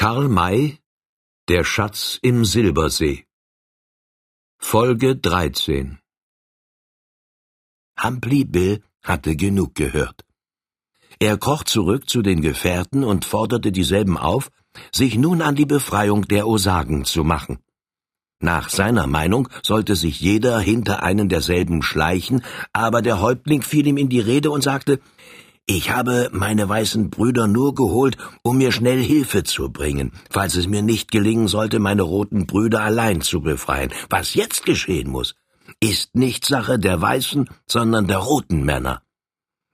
Karl May Der Schatz im Silbersee Folge 13 Humphrey Bill hatte genug gehört. Er kroch zurück zu den Gefährten und forderte dieselben auf, sich nun an die Befreiung der Osagen zu machen. Nach seiner Meinung sollte sich jeder hinter einen derselben schleichen, aber der Häuptling fiel ihm in die Rede und sagte, ich habe meine weißen Brüder nur geholt, um mir schnell Hilfe zu bringen, falls es mir nicht gelingen sollte, meine roten Brüder allein zu befreien. Was jetzt geschehen muss, ist nicht Sache der weißen, sondern der roten Männer.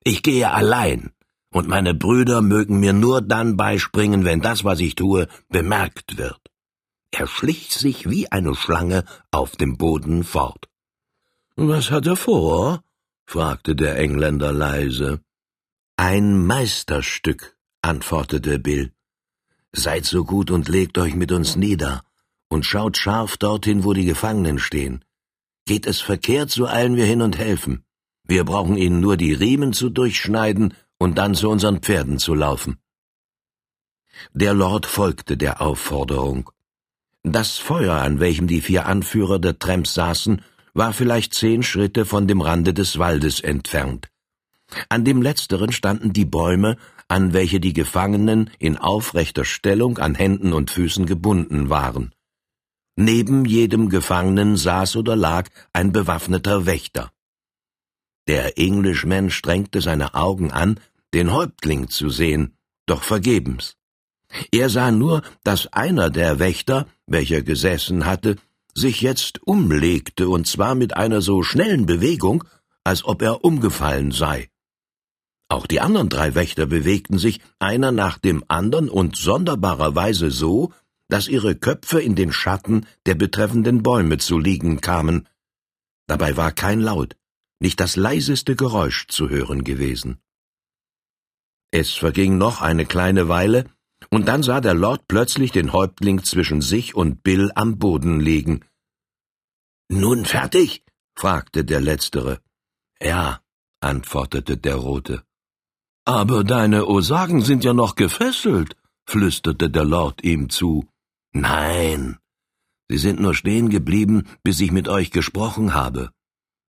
Ich gehe allein, und meine Brüder mögen mir nur dann beispringen, wenn das, was ich tue, bemerkt wird. Er schlich sich wie eine Schlange auf dem Boden fort. Was hat er vor? fragte der Engländer leise. Ein Meisterstück, antwortete Bill. Seid so gut und legt euch mit uns nieder und schaut scharf dorthin, wo die Gefangenen stehen. Geht es verkehrt, so eilen wir hin und helfen. Wir brauchen ihnen nur die Riemen zu durchschneiden und dann zu unseren Pferden zu laufen. Der Lord folgte der Aufforderung. Das Feuer, an welchem die vier Anführer der Tramps saßen, war vielleicht zehn Schritte von dem Rande des Waldes entfernt. An dem letzteren standen die Bäume, an welche die Gefangenen in aufrechter Stellung an Händen und Füßen gebunden waren. Neben jedem Gefangenen saß oder lag ein bewaffneter Wächter. Der Englishman strengte seine Augen an, den Häuptling zu sehen, doch vergebens. Er sah nur, dass einer der Wächter, welcher gesessen hatte, sich jetzt umlegte, und zwar mit einer so schnellen Bewegung, als ob er umgefallen sei. Auch die anderen drei Wächter bewegten sich einer nach dem andern und sonderbarerweise so, dass ihre Köpfe in den Schatten der betreffenden Bäume zu liegen kamen. Dabei war kein Laut, nicht das leiseste Geräusch zu hören gewesen. Es verging noch eine kleine Weile, und dann sah der Lord plötzlich den Häuptling zwischen sich und Bill am Boden liegen. Nun fertig? fragte der Letztere. Ja, antwortete der Rote. Aber deine Osagen sind ja noch gefesselt, flüsterte der Lord ihm zu. Nein, sie sind nur stehen geblieben, bis ich mit euch gesprochen habe.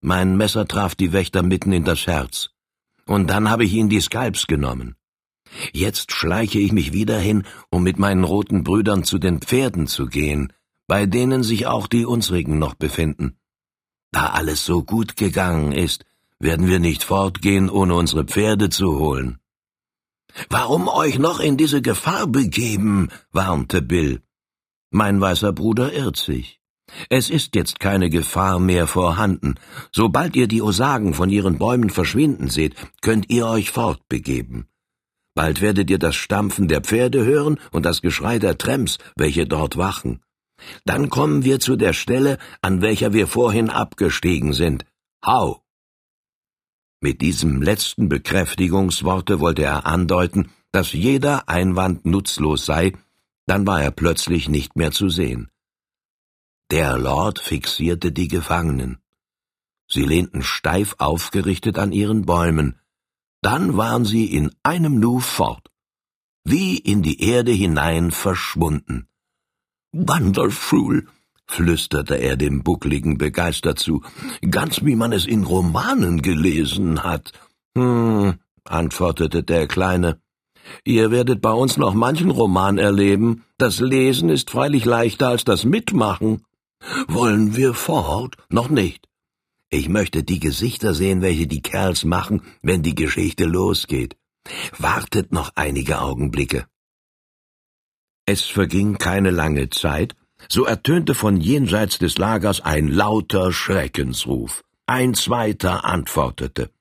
Mein Messer traf die Wächter mitten in das Herz. Und dann habe ich ihnen die Skalps genommen. Jetzt schleiche ich mich wieder hin, um mit meinen roten Brüdern zu den Pferden zu gehen, bei denen sich auch die unsrigen noch befinden. Da alles so gut gegangen ist, werden wir nicht fortgehen, ohne unsere Pferde zu holen. Warum euch noch in diese Gefahr begeben? warnte Bill. Mein weißer Bruder irrt sich. Es ist jetzt keine Gefahr mehr vorhanden. Sobald ihr die Osagen von ihren Bäumen verschwinden seht, könnt ihr euch fortbegeben. Bald werdet ihr das Stampfen der Pferde hören und das Geschrei der Tramps, welche dort wachen. Dann kommen wir zu der Stelle, an welcher wir vorhin abgestiegen sind. Hau! Mit diesem letzten Bekräftigungsworte wollte er andeuten, dass jeder Einwand nutzlos sei, dann war er plötzlich nicht mehr zu sehen. Der Lord fixierte die Gefangenen. Sie lehnten steif aufgerichtet an ihren Bäumen, dann waren sie in einem Nu fort, wie in die Erde hinein verschwunden. Wonderful, flüsterte er dem Buckligen begeistert zu, ganz wie man es in Romanen gelesen hat. Hm, antwortete der Kleine. Ihr werdet bei uns noch manchen Roman erleben. Das Lesen ist freilich leichter als das Mitmachen. Wollen wir fort? Noch nicht. Ich möchte die Gesichter sehen, welche die Kerls machen, wenn die Geschichte losgeht. Wartet noch einige Augenblicke. Es verging keine lange Zeit, so ertönte von jenseits des Lagers ein lauter Schreckensruf. Ein zweiter antwortete.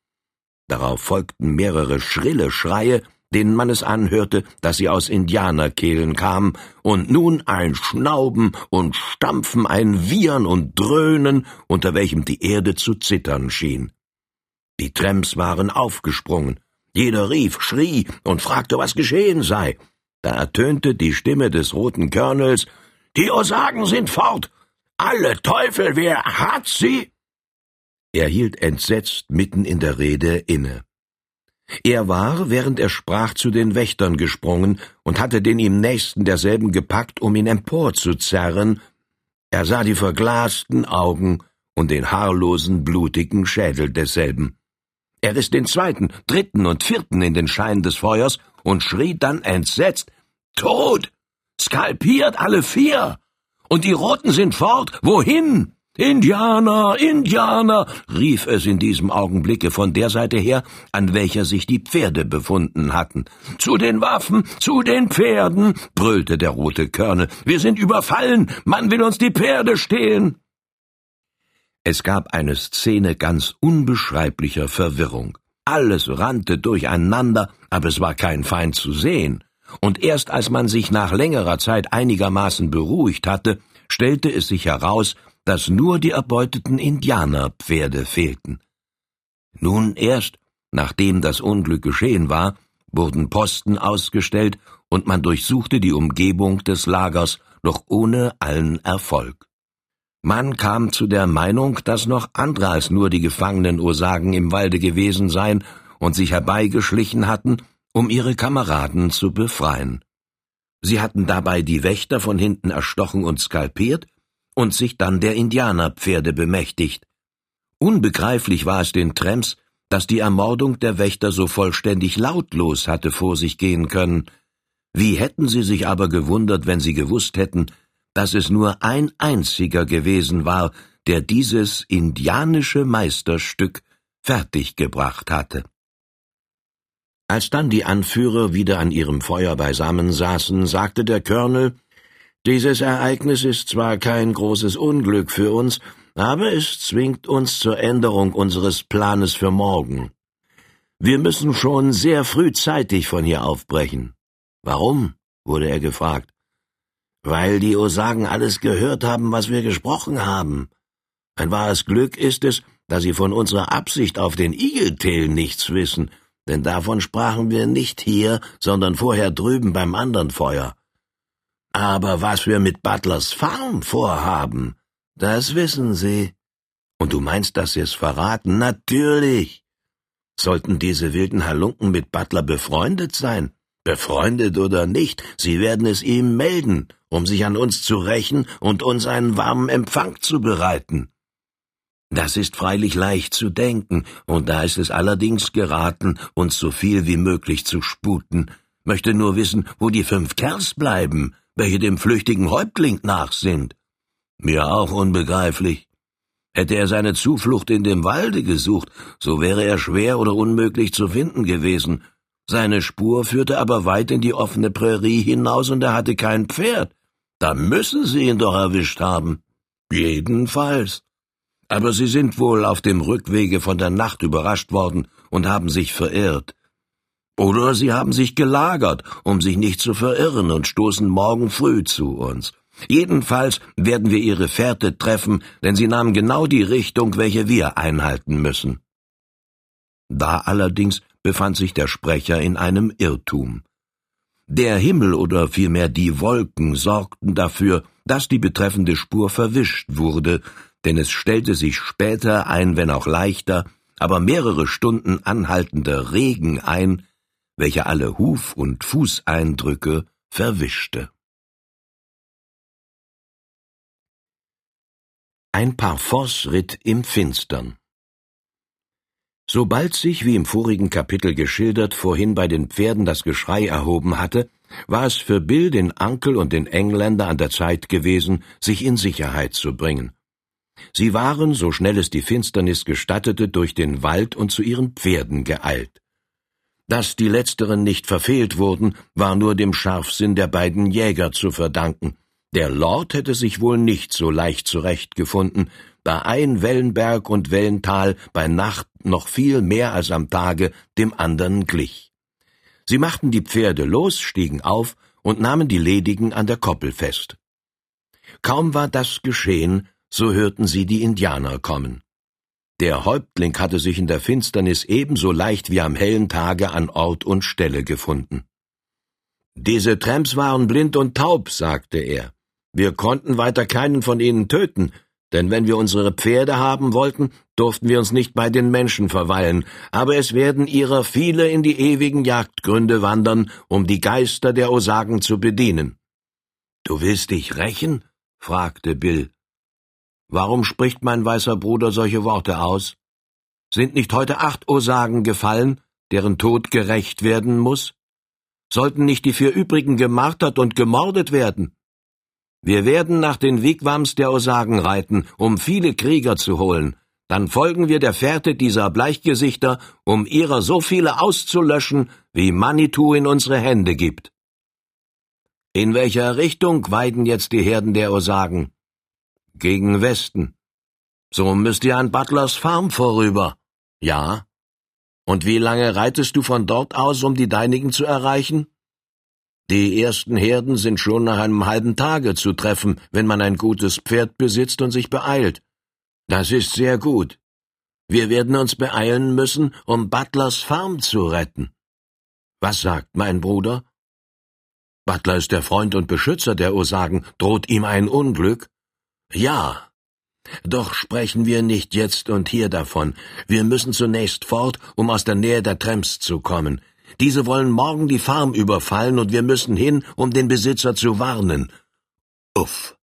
Darauf folgten mehrere schrille Schreie, denen man es anhörte, dass sie aus Indianerkehlen kamen, und nun ein Schnauben und Stampfen, ein Wiehern und Dröhnen, unter welchem die Erde zu zittern schien. Die Tramps waren aufgesprungen. Jeder rief, schrie und fragte, was geschehen sei. Da ertönte die Stimme des roten Colonels, die Osagen sind fort! Alle Teufel, wer hat sie? Er hielt entsetzt mitten in der Rede inne. Er war, während er sprach, zu den Wächtern gesprungen und hatte den ihm nächsten derselben gepackt, um ihn emporzuzerren. Er sah die verglasten Augen und den haarlosen, blutigen Schädel desselben. Er riss den zweiten, dritten und vierten in den Schein des Feuers und schrie dann entsetzt Tod. Skalpiert alle vier. Und die Roten sind fort. Wohin? Indianer, Indianer, rief es in diesem Augenblicke von der Seite her, an welcher sich die Pferde befunden hatten. Zu den Waffen, zu den Pferden, brüllte der rote Körner. Wir sind überfallen, man will uns die Pferde stehlen. Es gab eine Szene ganz unbeschreiblicher Verwirrung. Alles rannte durcheinander, aber es war kein Feind zu sehen. Und erst als man sich nach längerer Zeit einigermaßen beruhigt hatte, stellte es sich heraus, dass nur die erbeuteten Indianerpferde fehlten. Nun erst, nachdem das Unglück geschehen war, wurden Posten ausgestellt und man durchsuchte die Umgebung des Lagers, doch ohne allen Erfolg. Man kam zu der Meinung, dass noch andere als nur die gefangenen Osagen im Walde gewesen seien und sich herbeigeschlichen hatten, um ihre Kameraden zu befreien. Sie hatten dabei die Wächter von hinten erstochen und skalpiert und sich dann der Indianerpferde bemächtigt. Unbegreiflich war es den Trems, dass die Ermordung der Wächter so vollständig lautlos hatte vor sich gehen können. Wie hätten sie sich aber gewundert, wenn sie gewusst hätten, dass es nur ein einziger gewesen war, der dieses indianische Meisterstück fertiggebracht hatte. Als dann die Anführer wieder an ihrem Feuer beisammen saßen, sagte der Colonel, dieses Ereignis ist zwar kein großes Unglück für uns, aber es zwingt uns zur Änderung unseres Planes für morgen. Wir müssen schon sehr frühzeitig von hier aufbrechen. Warum? wurde er gefragt. Weil die Osagen alles gehört haben, was wir gesprochen haben. Ein wahres Glück ist es, dass sie von unserer Absicht auf den Igeltail nichts wissen, denn davon sprachen wir nicht hier, sondern vorher drüben beim anderen Feuer. Aber was wir mit Butlers Farm vorhaben, das wissen Sie. Und du meinst, dass Sie es verraten? Natürlich. Sollten diese wilden Halunken mit Butler befreundet sein? Befreundet oder nicht, sie werden es ihm melden, um sich an uns zu rächen und uns einen warmen Empfang zu bereiten. Das ist freilich leicht zu denken, und da ist es allerdings geraten, uns so viel wie möglich zu sputen. Möchte nur wissen, wo die fünf Kerls bleiben, welche dem flüchtigen Häuptling nach sind. Mir auch unbegreiflich. Hätte er seine Zuflucht in dem Walde gesucht, so wäre er schwer oder unmöglich zu finden gewesen. Seine Spur führte aber weit in die offene Prärie hinaus und er hatte kein Pferd. Da müssen Sie ihn doch erwischt haben. Jedenfalls. Aber Sie sind wohl auf dem Rückwege von der Nacht überrascht worden und haben sich verirrt. Oder sie haben sich gelagert, um sich nicht zu verirren und stoßen morgen früh zu uns. Jedenfalls werden wir ihre Fährte treffen, denn sie nahmen genau die Richtung, welche wir einhalten müssen. Da allerdings befand sich der Sprecher in einem Irrtum. Der Himmel oder vielmehr die Wolken sorgten dafür, dass die betreffende Spur verwischt wurde, denn es stellte sich später ein, wenn auch leichter, aber mehrere Stunden anhaltender Regen ein, welcher alle Huf- und Fußeindrücke verwischte. Ein Parforce-Ritt im Finstern Sobald sich, wie im vorigen Kapitel geschildert, vorhin bei den Pferden das Geschrei erhoben hatte, war es für Bill, den Ankel und den Engländer an der Zeit gewesen, sich in Sicherheit zu bringen. Sie waren, so schnell es die Finsternis gestattete, durch den Wald und zu ihren Pferden geeilt. Dass die letzteren nicht verfehlt wurden, war nur dem Scharfsinn der beiden Jäger zu verdanken. Der Lord hätte sich wohl nicht so leicht zurechtgefunden, da ein Wellenberg und Wellental bei Nacht noch viel mehr als am Tage dem andern glich. Sie machten die Pferde los, stiegen auf und nahmen die Ledigen an der Koppel fest. Kaum war das geschehen, so hörten sie die Indianer kommen. Der Häuptling hatte sich in der Finsternis ebenso leicht wie am hellen Tage an Ort und Stelle gefunden. Diese Tramps waren blind und taub, sagte er. Wir konnten weiter keinen von ihnen töten, denn wenn wir unsere Pferde haben wollten, durften wir uns nicht bei den Menschen verweilen, aber es werden ihrer viele in die ewigen Jagdgründe wandern, um die Geister der Osagen zu bedienen. Du willst dich rächen? fragte Bill. Warum spricht mein weißer Bruder solche Worte aus? Sind nicht heute acht Osagen gefallen, deren Tod gerecht werden muss? Sollten nicht die vier übrigen gemartert und gemordet werden? Wir werden nach den Wigwams der Osagen reiten, um viele Krieger zu holen. Dann folgen wir der Fährte dieser Bleichgesichter, um ihrer so viele auszulöschen, wie Manitou in unsere Hände gibt. In welcher Richtung weiden jetzt die Herden der Osagen? Gegen Westen. So müsst ihr an Butlers Farm vorüber. Ja. Und wie lange reitest du von dort aus, um die Deinigen zu erreichen? Die ersten Herden sind schon nach einem halben Tage zu treffen, wenn man ein gutes Pferd besitzt und sich beeilt. Das ist sehr gut. Wir werden uns beeilen müssen, um Butlers Farm zu retten. Was sagt mein Bruder? Butler ist der Freund und Beschützer der Osagen. Droht ihm ein Unglück? Ja. Doch sprechen wir nicht jetzt und hier davon. Wir müssen zunächst fort, um aus der Nähe der Tramps zu kommen. Diese wollen morgen die Farm überfallen und wir müssen hin, um den Besitzer zu warnen. Uff.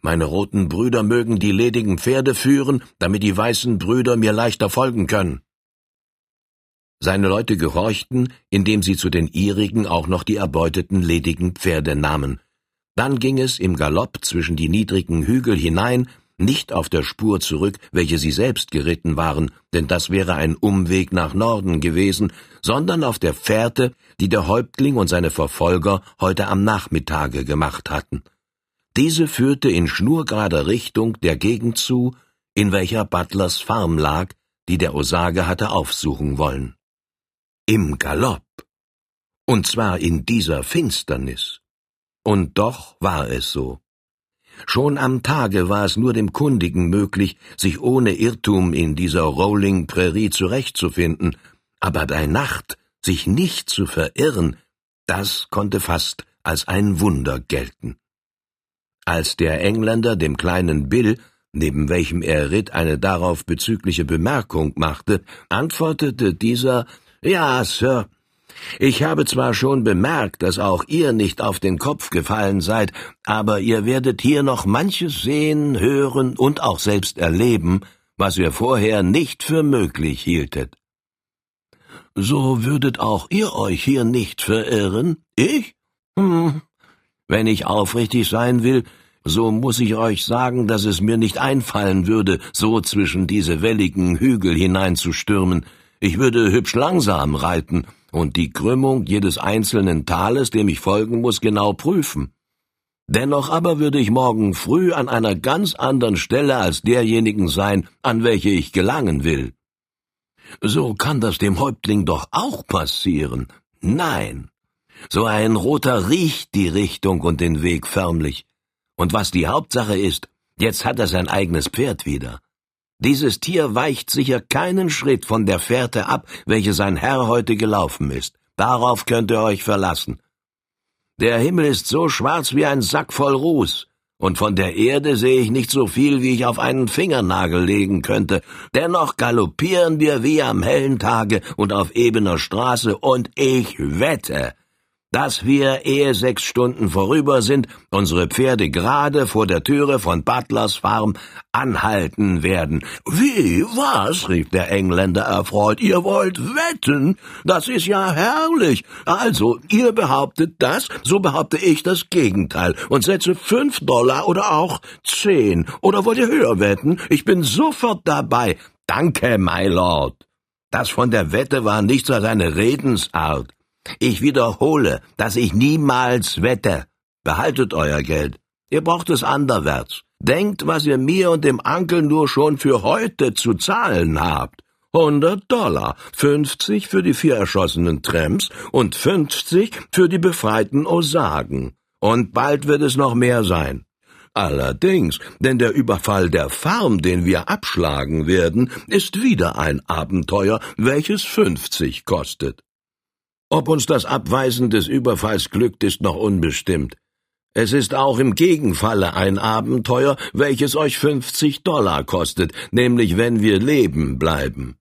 Meine roten Brüder mögen die ledigen Pferde führen, damit die weißen Brüder mir leichter folgen können. Seine Leute gehorchten, indem sie zu den ihrigen auch noch die erbeuteten ledigen Pferde nahmen. Dann ging es im Galopp zwischen die niedrigen Hügel hinein, nicht auf der Spur zurück, welche sie selbst geritten waren, denn das wäre ein Umweg nach Norden gewesen, sondern auf der Fährte, die der Häuptling und seine Verfolger heute am Nachmittage gemacht hatten. Diese führte in schnurgerader Richtung der Gegend zu, in welcher Butlers Farm lag, die der Osage hatte aufsuchen wollen. Im Galopp. Und zwar in dieser Finsternis. Und doch war es so. Schon am Tage war es nur dem Kundigen möglich, sich ohne Irrtum in dieser Rolling Prärie zurechtzufinden, aber bei Nacht sich nicht zu verirren, das konnte fast als ein Wunder gelten. Als der Engländer dem kleinen Bill, neben welchem er ritt, eine darauf bezügliche Bemerkung machte, antwortete dieser Ja, Sir, ich habe zwar schon bemerkt, dass auch ihr nicht auf den Kopf gefallen seid, aber ihr werdet hier noch manches sehen, hören und auch selbst erleben, was ihr vorher nicht für möglich hieltet. So würdet auch ihr euch hier nicht verirren? Ich? Hm. Wenn ich aufrichtig sein will, so muss ich euch sagen, dass es mir nicht einfallen würde, so zwischen diese welligen Hügel hineinzustürmen. Ich würde hübsch langsam reiten und die Krümmung jedes einzelnen Tales, dem ich folgen muss, genau prüfen. Dennoch aber würde ich morgen früh an einer ganz anderen Stelle als derjenigen sein, an welche ich gelangen will. So kann das dem Häuptling doch auch passieren. Nein. So ein Roter riecht die Richtung und den Weg förmlich. Und was die Hauptsache ist, jetzt hat er sein eigenes Pferd wieder. Dieses Tier weicht sicher keinen Schritt von der Fährte ab, welche sein Herr heute gelaufen ist. Darauf könnt ihr euch verlassen. Der Himmel ist so schwarz wie ein Sack voll Ruß, und von der Erde sehe ich nicht so viel, wie ich auf einen Fingernagel legen könnte. Dennoch galoppieren wir wie am hellen Tage und auf ebener Straße, und ich wette, dass wir, ehe sechs Stunden vorüber sind, unsere Pferde gerade vor der Türe von Butlers Farm anhalten werden. Wie, was? rief der Engländer erfreut. Ihr wollt wetten? Das ist ja herrlich. Also, ihr behauptet das, so behaupte ich das Gegenteil und setze fünf Dollar oder auch zehn. Oder wollt ihr höher wetten? Ich bin sofort dabei. Danke, my Lord. Das von der Wette war nichts als eine Redensart. Ich wiederhole, dass ich niemals wette. Behaltet euer Geld. Ihr braucht es anderwärts. Denkt, was ihr mir und dem Ankel nur schon für heute zu zahlen habt. Hundert Dollar, fünfzig für die vier erschossenen Tramps und fünfzig für die befreiten Osagen. Und bald wird es noch mehr sein. Allerdings, denn der Überfall der Farm, den wir abschlagen werden, ist wieder ein Abenteuer, welches fünfzig kostet. Ob uns das Abweisen des Überfalls glückt, ist noch unbestimmt. Es ist auch im Gegenfalle ein Abenteuer, welches euch fünfzig Dollar kostet, nämlich wenn wir leben bleiben.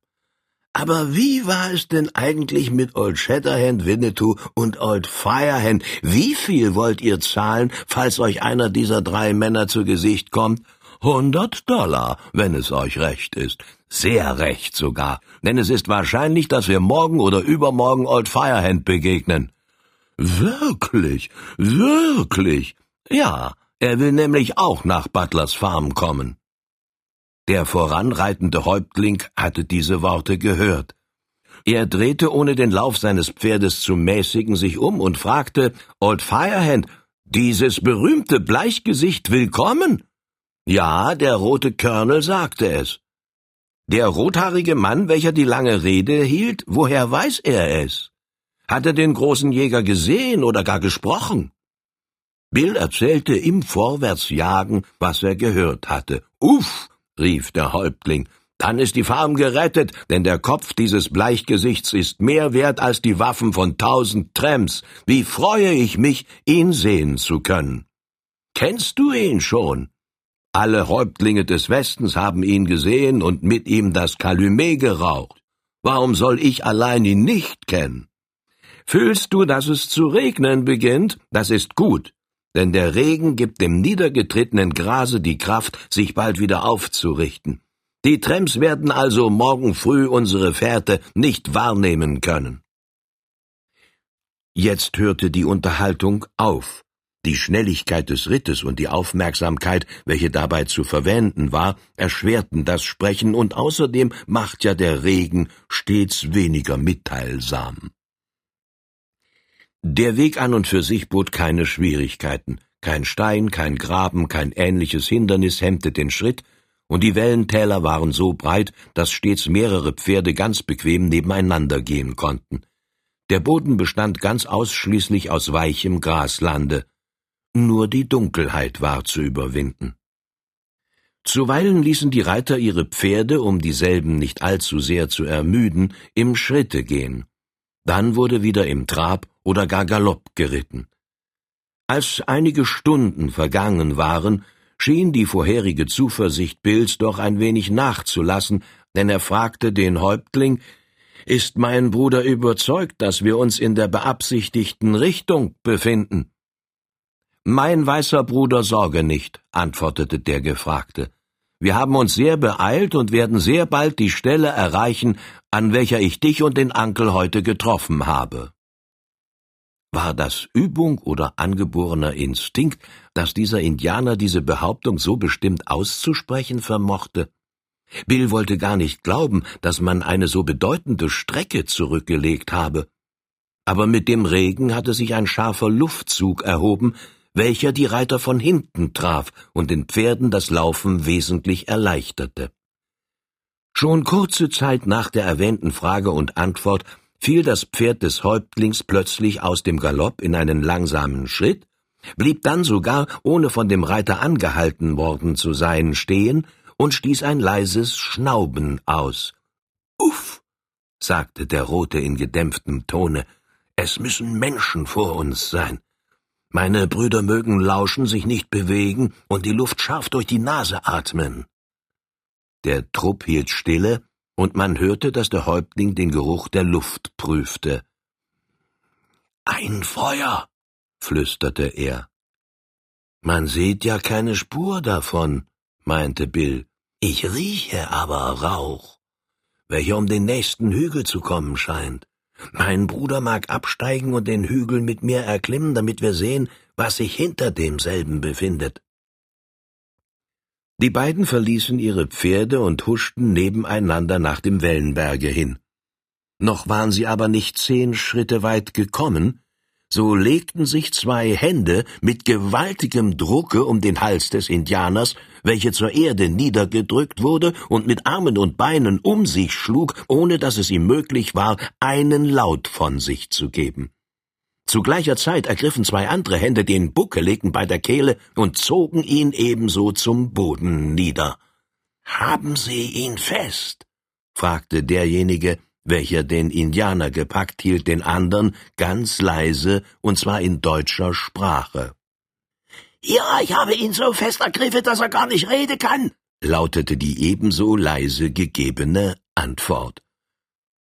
Aber wie war es denn eigentlich mit Old Shatterhand Winnetou und Old Firehand? Wie viel wollt ihr zahlen, falls euch einer dieser drei Männer zu Gesicht kommt? Hundert Dollar, wenn es euch recht ist. Sehr recht sogar, denn es ist wahrscheinlich, dass wir morgen oder übermorgen Old Firehand begegnen. Wirklich, wirklich. Ja, er will nämlich auch nach Butlers Farm kommen. Der voranreitende Häuptling hatte diese Worte gehört. Er drehte, ohne den Lauf seines Pferdes zu mäßigen, sich um und fragte Old Firehand, dieses berühmte Bleichgesicht willkommen? Ja, der rote Colonel sagte es. Der rothaarige Mann, welcher die lange Rede hielt, woher weiß er es? Hat er den großen Jäger gesehen oder gar gesprochen? Bill erzählte im Vorwärtsjagen, was er gehört hatte. Uff, rief der Häuptling, dann ist die Farm gerettet, denn der Kopf dieses Bleichgesichts ist mehr wert als die Waffen von tausend Tramps. Wie freue ich mich, ihn sehen zu können. Kennst du ihn schon? Alle Häuptlinge des Westens haben ihn gesehen und mit ihm das Kalumet geraucht. Warum soll ich allein ihn nicht kennen? Fühlst du, dass es zu regnen beginnt? Das ist gut, denn der Regen gibt dem niedergetretenen Grase die Kraft, sich bald wieder aufzurichten. Die Tramps werden also morgen früh unsere Fährte nicht wahrnehmen können. Jetzt hörte die Unterhaltung auf. Die Schnelligkeit des Rittes und die Aufmerksamkeit, welche dabei zu verwenden war, erschwerten das Sprechen, und außerdem macht ja der Regen stets weniger mitteilsam. Der Weg an und für sich bot keine Schwierigkeiten. Kein Stein, kein Graben, kein ähnliches Hindernis hemmte den Schritt, und die Wellentäler waren so breit, dass stets mehrere Pferde ganz bequem nebeneinander gehen konnten. Der Boden bestand ganz ausschließlich aus weichem Graslande. Nur die Dunkelheit war zu überwinden. Zuweilen ließen die Reiter ihre Pferde, um dieselben nicht allzu sehr zu ermüden, im Schritte gehen. Dann wurde wieder im Trab oder gar Galopp geritten. Als einige Stunden vergangen waren, schien die vorherige Zuversicht Bills doch ein wenig nachzulassen, denn er fragte den Häuptling, ist mein Bruder überzeugt, dass wir uns in der beabsichtigten Richtung befinden? Mein weißer Bruder sorge nicht, antwortete der Gefragte. Wir haben uns sehr beeilt und werden sehr bald die Stelle erreichen, an welcher ich dich und den Ankel heute getroffen habe. War das Übung oder angeborener Instinkt, dass dieser Indianer diese Behauptung so bestimmt auszusprechen vermochte? Bill wollte gar nicht glauben, dass man eine so bedeutende Strecke zurückgelegt habe. Aber mit dem Regen hatte sich ein scharfer Luftzug erhoben, welcher die Reiter von hinten traf und den Pferden das Laufen wesentlich erleichterte. Schon kurze Zeit nach der erwähnten Frage und Antwort fiel das Pferd des Häuptlings plötzlich aus dem Galopp in einen langsamen Schritt, blieb dann sogar, ohne von dem Reiter angehalten worden zu sein, stehen und stieß ein leises Schnauben aus. Uff, sagte der Rote in gedämpftem Tone, es müssen Menschen vor uns sein. Meine Brüder mögen lauschen, sich nicht bewegen und die Luft scharf durch die Nase atmen. Der Trupp hielt stille, und man hörte, dass der Häuptling den Geruch der Luft prüfte. Ein Feuer, flüsterte er. Man sieht ja keine Spur davon, meinte Bill. Ich rieche aber Rauch, welcher um den nächsten Hügel zu kommen scheint. Mein Bruder mag absteigen und den Hügel mit mir erklimmen, damit wir sehen, was sich hinter demselben befindet. Die beiden verließen ihre Pferde und huschten nebeneinander nach dem Wellenberge hin. Noch waren sie aber nicht zehn Schritte weit gekommen, so legten sich zwei Hände mit gewaltigem Drucke um den Hals des Indianers, welche zur Erde niedergedrückt wurde und mit Armen und Beinen um sich schlug, ohne dass es ihm möglich war, einen Laut von sich zu geben. Zu gleicher Zeit ergriffen zwei andere Hände den Buckeligen bei der Kehle und zogen ihn ebenso zum Boden nieder. Haben Sie ihn fest? fragte derjenige, welcher den Indianer gepackt hielt, den andern ganz leise, und zwar in deutscher Sprache. Ja, ich habe ihn so fest ergriffen, dass er gar nicht reden kann, lautete die ebenso leise gegebene Antwort.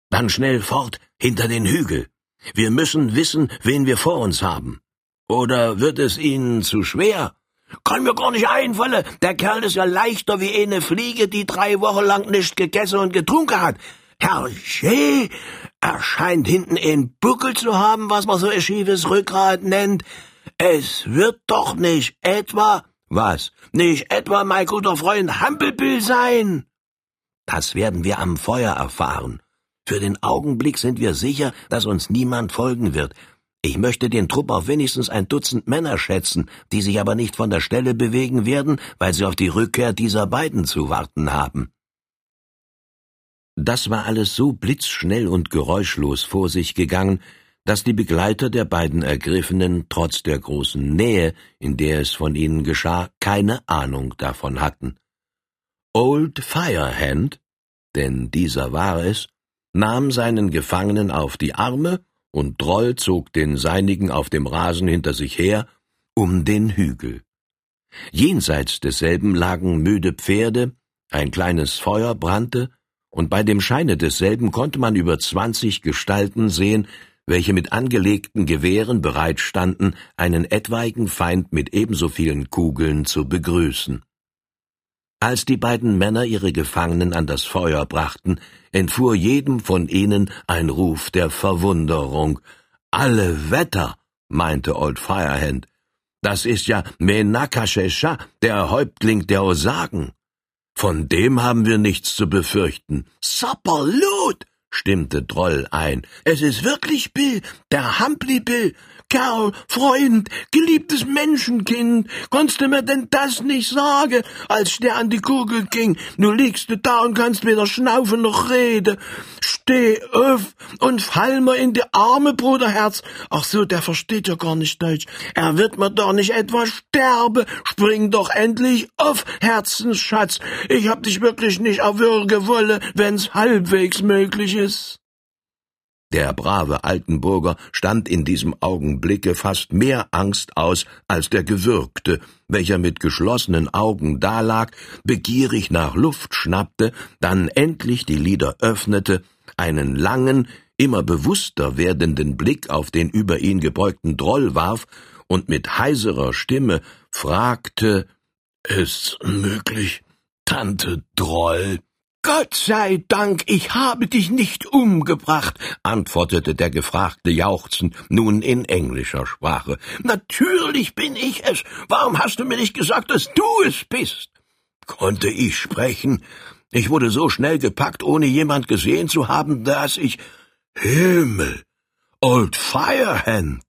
Dann schnell fort hinter den Hügel. Wir müssen wissen, wen wir vor uns haben. Oder wird es Ihnen zu schwer? Kann mir gar nicht einfallen. Der Kerl ist ja leichter wie eine Fliege, die drei Wochen lang nicht gegessen und getrunken hat. Herrje, er scheint hinten einen Buckel zu haben, was man so ein schiefes Rückgrat nennt. Es wird doch nicht etwa, was, nicht etwa mein guter Freund Hampelbill sein? Das werden wir am Feuer erfahren. Für den Augenblick sind wir sicher, dass uns niemand folgen wird. Ich möchte den Trupp auf wenigstens ein Dutzend Männer schätzen, die sich aber nicht von der Stelle bewegen werden, weil sie auf die Rückkehr dieser beiden zu warten haben. Das war alles so blitzschnell und geräuschlos vor sich gegangen, dass die Begleiter der beiden Ergriffenen trotz der großen Nähe, in der es von ihnen geschah, keine Ahnung davon hatten. Old Firehand, denn dieser war es, nahm seinen Gefangenen auf die Arme und Droll zog den seinigen auf dem Rasen hinter sich her, um den Hügel. Jenseits desselben lagen müde Pferde, ein kleines Feuer brannte, und bei dem Scheine desselben konnte man über zwanzig Gestalten sehen, welche mit angelegten Gewehren bereitstanden, einen etwaigen Feind mit ebenso vielen Kugeln zu begrüßen. Als die beiden Männer ihre Gefangenen an das Feuer brachten, entfuhr jedem von ihnen ein Ruf der Verwunderung. Alle Wetter, meinte Old Firehand. Das ist ja Menakashesha, der Häuptling der Osagen. Von dem haben wir nichts zu befürchten. Sapperlot, stimmte Droll ein. Es ist wirklich Bill, der Humpli Bill, Kerl, Freund, geliebtes Menschenkind, konntest du mir denn das nicht sagen, als der an die Kugel ging? Nu liegst du da und kannst weder schnaufen noch reden. Steh auf und fall mir in die Arme, Bruderherz. Ach so, der versteht ja gar nicht Deutsch. Er wird mir doch nicht etwa sterben. Spring doch endlich auf, Herzensschatz. Ich hab dich wirklich nicht erwürgen wollen, wenn's halbwegs möglich ist. Der brave Altenburger stand in diesem Augenblicke fast mehr Angst aus als der Gewürgte, welcher mit geschlossenen Augen dalag, begierig nach Luft schnappte, dann endlich die Lider öffnete, einen langen, immer bewusster werdenden Blick auf den über ihn gebeugten Droll warf und mit heiserer Stimme fragte Ist's möglich, Tante Droll? Gott sei Dank, ich habe dich nicht umgebracht, antwortete der Gefragte jauchzend, nun in englischer Sprache. Natürlich bin ich es. Warum hast du mir nicht gesagt, dass du es bist? Konnte ich sprechen? Ich wurde so schnell gepackt, ohne jemand gesehen zu haben, dass ich. Himmel! Old Firehand!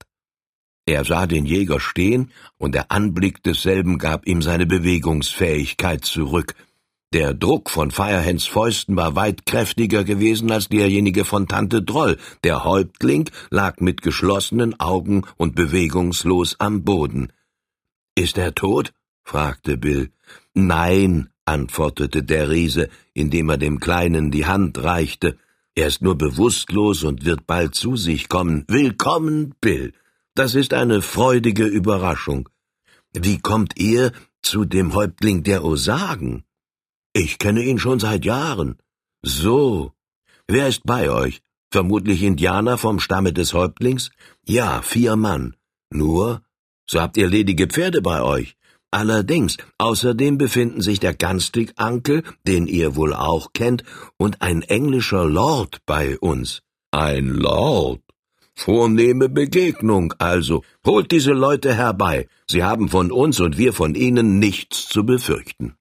Er sah den Jäger stehen, und der Anblick desselben gab ihm seine Bewegungsfähigkeit zurück. Der Druck von Firehands Fäusten war weit kräftiger gewesen als derjenige von Tante Droll. Der Häuptling lag mit geschlossenen Augen und bewegungslos am Boden. Ist er tot? fragte Bill. Nein, antwortete der Riese, indem er dem Kleinen die Hand reichte. Er ist nur bewusstlos und wird bald zu sich kommen. Willkommen, Bill. Das ist eine freudige Überraschung. Wie kommt ihr zu dem Häuptling der Osagen? Ich kenne ihn schon seit Jahren. So. Wer ist bei euch? Vermutlich Indianer vom Stamme des Häuptlings? Ja, vier Mann. Nur? So habt ihr ledige Pferde bei euch. Allerdings, außerdem befinden sich der Ganstig-Ankel, den ihr wohl auch kennt, und ein englischer Lord bei uns. Ein Lord? Vornehme Begegnung, also. Holt diese Leute herbei. Sie haben von uns und wir von ihnen nichts zu befürchten.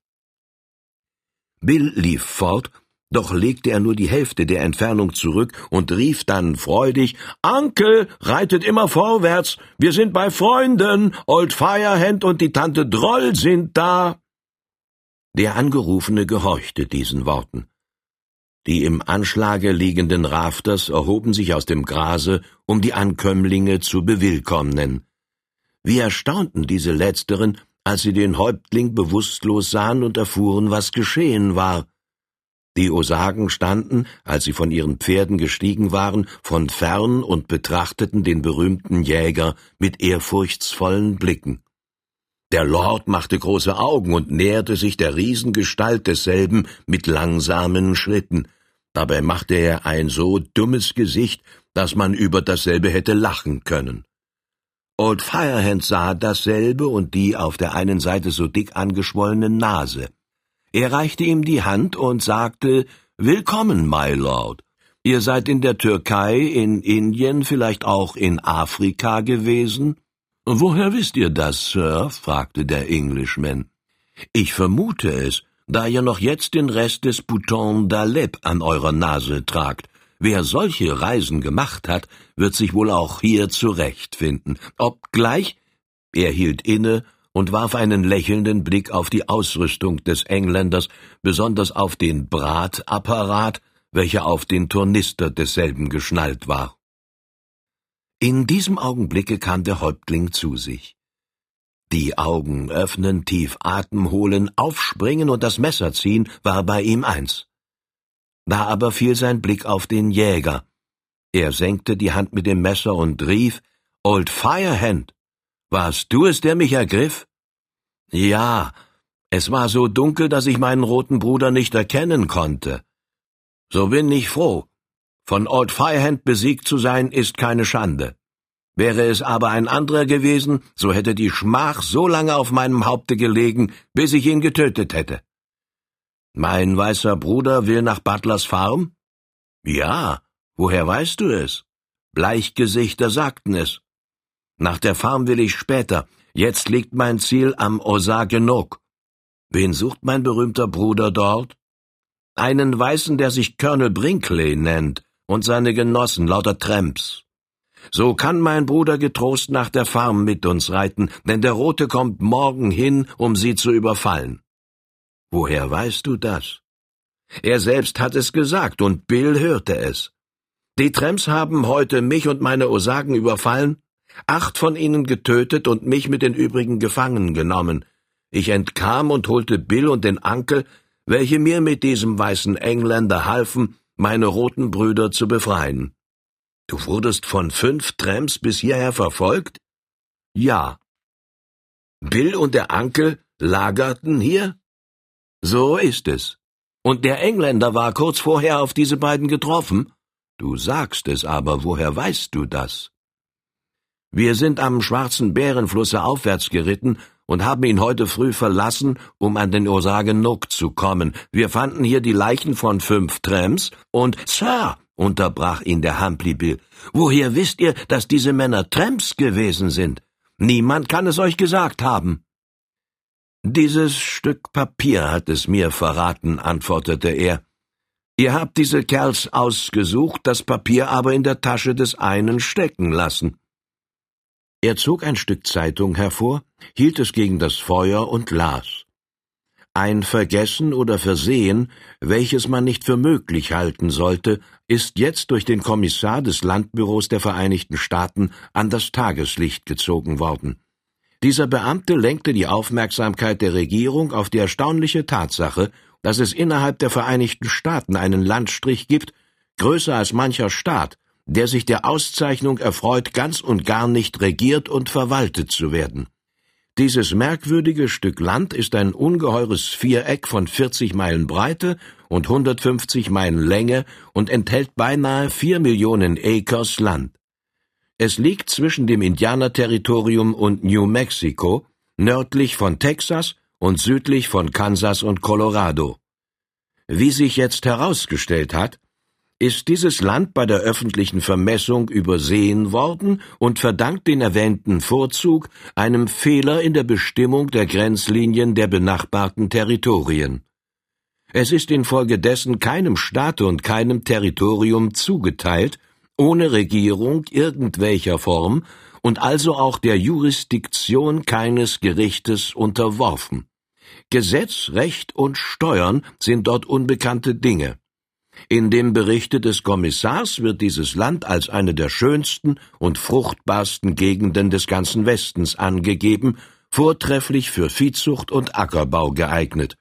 Bill lief fort, doch legte er nur die Hälfte der Entfernung zurück und rief dann freudig Anke, reitet immer vorwärts, wir sind bei Freunden, Old Firehand und die Tante Droll sind da. Der Angerufene gehorchte diesen Worten. Die im Anschlage liegenden Rafters erhoben sich aus dem Grase, um die Ankömmlinge zu bewillkommnen. Wie erstaunten diese Letzteren, als sie den Häuptling bewusstlos sahen und erfuhren, was geschehen war. Die Osagen standen, als sie von ihren Pferden gestiegen waren, von fern und betrachteten den berühmten Jäger mit ehrfurchtsvollen Blicken. Der Lord machte große Augen und näherte sich der Riesengestalt desselben mit langsamen Schritten. Dabei machte er ein so dummes Gesicht, dass man über dasselbe hätte lachen können. Old Firehand sah dasselbe und die auf der einen Seite so dick angeschwollene Nase. Er reichte ihm die Hand und sagte Willkommen, my Lord. Ihr seid in der Türkei, in Indien, vielleicht auch in Afrika gewesen? Woher wisst ihr das, Sir? fragte der Englishman. Ich vermute es, da ihr noch jetzt den Rest des Bouton d'Alep an eurer Nase tragt. Wer solche Reisen gemacht hat, wird sich wohl auch hier zurechtfinden. Obgleich, er hielt inne und warf einen lächelnden Blick auf die Ausrüstung des Engländers, besonders auf den Bratapparat, welcher auf den Tornister desselben geschnallt war. In diesem Augenblicke kam der Häuptling zu sich. Die Augen öffnen, tief Atem holen, aufspringen und das Messer ziehen war bei ihm eins. Da aber fiel sein Blick auf den Jäger. Er senkte die Hand mit dem Messer und rief Old Firehand. Warst du es, der mich ergriff? Ja, es war so dunkel, dass ich meinen roten Bruder nicht erkennen konnte. So bin ich froh, von Old Firehand besiegt zu sein, ist keine Schande. Wäre es aber ein anderer gewesen, so hätte die Schmach so lange auf meinem Haupte gelegen, bis ich ihn getötet hätte. Mein weißer Bruder will nach Butlers Farm? Ja, woher weißt du es? Bleichgesichter sagten es. Nach der Farm will ich später, jetzt liegt mein Ziel am Osagenok. Wen sucht mein berühmter Bruder dort? Einen Weißen, der sich Colonel Brinkley nennt, und seine Genossen lauter Tramps. So kann mein Bruder getrost nach der Farm mit uns reiten, denn der Rote kommt morgen hin, um sie zu überfallen. Woher weißt du das? Er selbst hat es gesagt, und Bill hörte es. Die Tramps haben heute mich und meine Osagen überfallen, acht von ihnen getötet und mich mit den übrigen gefangen genommen. Ich entkam und holte Bill und den Ankel, welche mir mit diesem weißen Engländer halfen, meine roten Brüder zu befreien. Du wurdest von fünf Tramps bis hierher verfolgt? Ja. Bill und der Ankel lagerten hier? So ist es. Und der Engländer war kurz vorher auf diese beiden getroffen? Du sagst es aber, woher weißt du das? Wir sind am schwarzen Bärenflusse aufwärts geritten und haben ihn heute früh verlassen, um an den Osagenuk zu kommen. Wir fanden hier die Leichen von fünf Trams und Sir, unterbrach ihn der Humphrey Bill, woher wisst ihr, dass diese Männer Tramps gewesen sind? Niemand kann es euch gesagt haben. Dieses Stück Papier hat es mir verraten, antwortete er. Ihr habt diese Kerls ausgesucht, das Papier aber in der Tasche des einen stecken lassen. Er zog ein Stück Zeitung hervor, hielt es gegen das Feuer und las. Ein Vergessen oder Versehen, welches man nicht für möglich halten sollte, ist jetzt durch den Kommissar des Landbüros der Vereinigten Staaten an das Tageslicht gezogen worden. Dieser Beamte lenkte die Aufmerksamkeit der Regierung auf die erstaunliche Tatsache, dass es innerhalb der Vereinigten Staaten einen Landstrich gibt, größer als mancher Staat, der sich der Auszeichnung erfreut, ganz und gar nicht regiert und verwaltet zu werden. Dieses merkwürdige Stück Land ist ein ungeheures Viereck von 40 Meilen Breite und 150 Meilen Länge und enthält beinahe vier Millionen Acres Land. Es liegt zwischen dem Indianerterritorium und New Mexico, nördlich von Texas und südlich von Kansas und Colorado. Wie sich jetzt herausgestellt hat, ist dieses Land bei der öffentlichen Vermessung übersehen worden und verdankt den erwähnten Vorzug einem Fehler in der Bestimmung der Grenzlinien der benachbarten Territorien. Es ist infolgedessen keinem Staat und keinem Territorium zugeteilt, ohne Regierung irgendwelcher Form und also auch der Jurisdiktion keines Gerichtes unterworfen. Gesetz, Recht und Steuern sind dort unbekannte Dinge. In dem Berichte des Kommissars wird dieses Land als eine der schönsten und fruchtbarsten Gegenden des ganzen Westens angegeben, vortrefflich für Viehzucht und Ackerbau geeignet.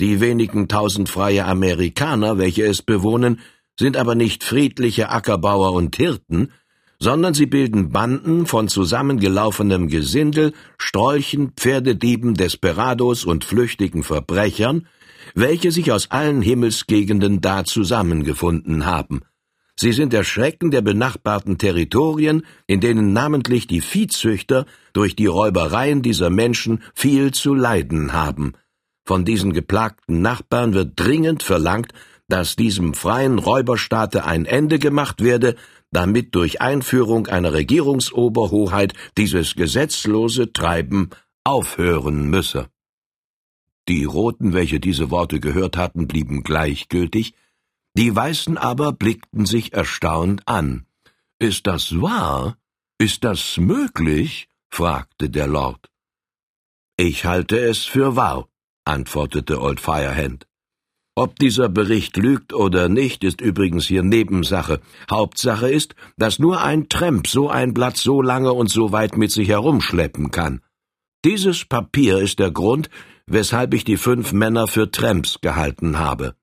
Die wenigen tausend freie Amerikaner, welche es bewohnen, sind aber nicht friedliche Ackerbauer und Hirten, sondern sie bilden Banden von zusammengelaufenem Gesindel, Strolchen, Pferdedieben, Desperados und flüchtigen Verbrechern, welche sich aus allen Himmelsgegenden da zusammengefunden haben. Sie sind der Schrecken der benachbarten Territorien, in denen namentlich die Viehzüchter durch die Räubereien dieser Menschen viel zu leiden haben. Von diesen geplagten Nachbarn wird dringend verlangt, dass diesem freien Räuberstaate ein Ende gemacht werde, damit durch Einführung einer Regierungsoberhoheit dieses gesetzlose Treiben aufhören müsse. Die Roten, welche diese Worte gehört hatten, blieben gleichgültig, die Weißen aber blickten sich erstaunt an. Ist das wahr? Ist das möglich? fragte der Lord. Ich halte es für wahr, antwortete Old Firehand. Ob dieser Bericht lügt oder nicht, ist übrigens hier Nebensache. Hauptsache ist, dass nur ein Tramp so ein Blatt so lange und so weit mit sich herumschleppen kann. Dieses Papier ist der Grund, weshalb ich die fünf Männer für Tramps gehalten habe.